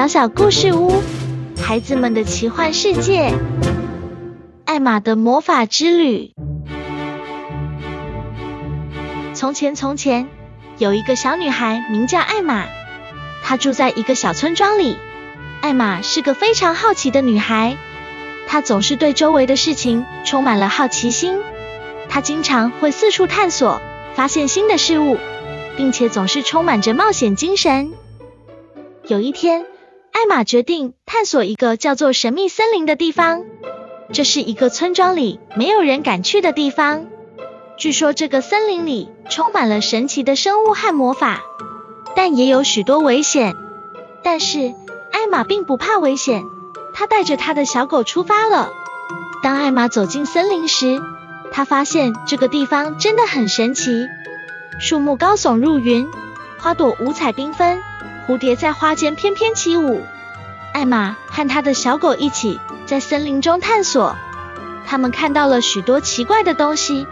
小小故事屋，孩子们的奇幻世界，艾玛的魔法之旅。从前，从前有一个小女孩，名叫艾玛。她住在一个小村庄里。艾玛是个非常好奇的女孩，她总是对周围的事情充满了好奇心。她经常会四处探索，发现新的事物，并且总是充满着冒险精神。有一天，艾玛决定探索一个叫做神秘森林的地方。这是一个村庄里没有人敢去的地方。据说这个森林里充满了神奇的生物和魔法，但也有许多危险。但是艾玛并不怕危险，她带着她的小狗出发了。当艾玛走进森林时，她发现这个地方真的很神奇，树木高耸入云，花朵五彩缤纷。蝴蝶在花间翩翩起舞。艾玛和他的小狗一起在森林中探索，他们看到了许多奇怪的东西，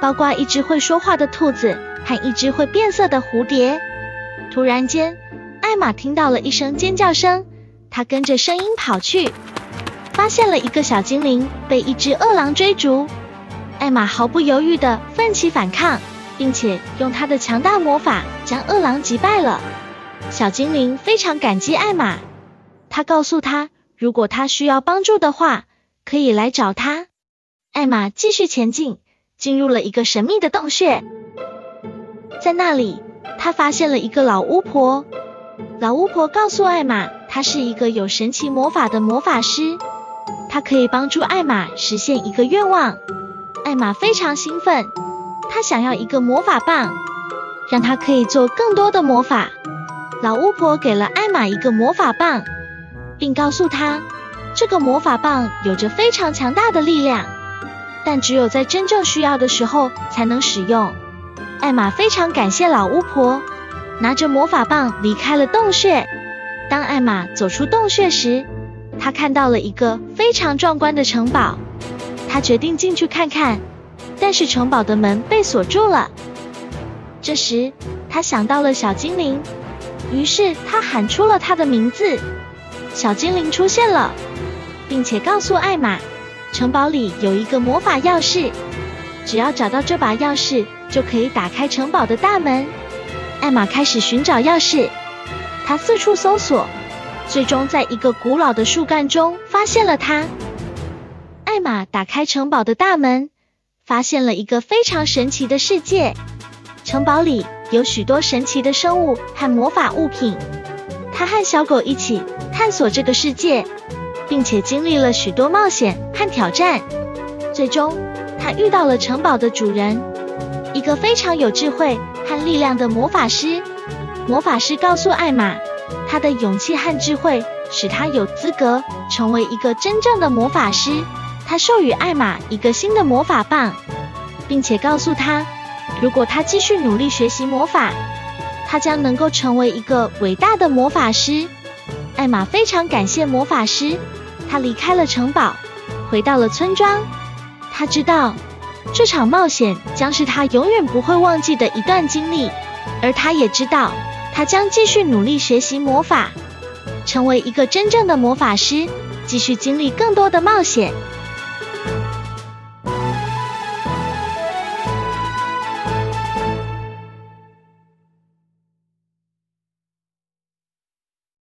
包括一只会说话的兔子和一只会变色的蝴蝶。突然间，艾玛听到了一声尖叫声，她跟着声音跑去，发现了一个小精灵被一只饿狼追逐。艾玛毫不犹豫地奋起反抗，并且用她的强大魔法将饿狼击败了。小精灵非常感激艾玛，他告诉他，如果他需要帮助的话，可以来找他。艾玛继续前进，进入了一个神秘的洞穴，在那里，他发现了一个老巫婆。老巫婆告诉艾玛，她是一个有神奇魔法的魔法师，她可以帮助艾玛实现一个愿望。艾玛非常兴奋，她想要一个魔法棒，让她可以做更多的魔法。老巫婆给了艾玛一个魔法棒，并告诉她，这个魔法棒有着非常强大的力量，但只有在真正需要的时候才能使用。艾玛非常感谢老巫婆，拿着魔法棒离开了洞穴。当艾玛走出洞穴时，她看到了一个非常壮观的城堡。她决定进去看看，但是城堡的门被锁住了。这时，她想到了小精灵。于是他喊出了他的名字，小精灵出现了，并且告诉艾玛，城堡里有一个魔法钥匙，只要找到这把钥匙，就可以打开城堡的大门。艾玛开始寻找钥匙，他四处搜索，最终在一个古老的树干中发现了它。艾玛打开城堡的大门，发现了一个非常神奇的世界，城堡里。有许多神奇的生物和魔法物品，他和小狗一起探索这个世界，并且经历了许多冒险和挑战。最终，他遇到了城堡的主人，一个非常有智慧和力量的魔法师。魔法师告诉艾玛，他的勇气和智慧使他有资格成为一个真正的魔法师。他授予艾玛一个新的魔法棒，并且告诉他。如果他继续努力学习魔法，他将能够成为一个伟大的魔法师。艾玛非常感谢魔法师，他离开了城堡，回到了村庄。他知道这场冒险将是他永远不会忘记的一段经历，而他也知道他将继续努力学习魔法，成为一个真正的魔法师，继续经历更多的冒险。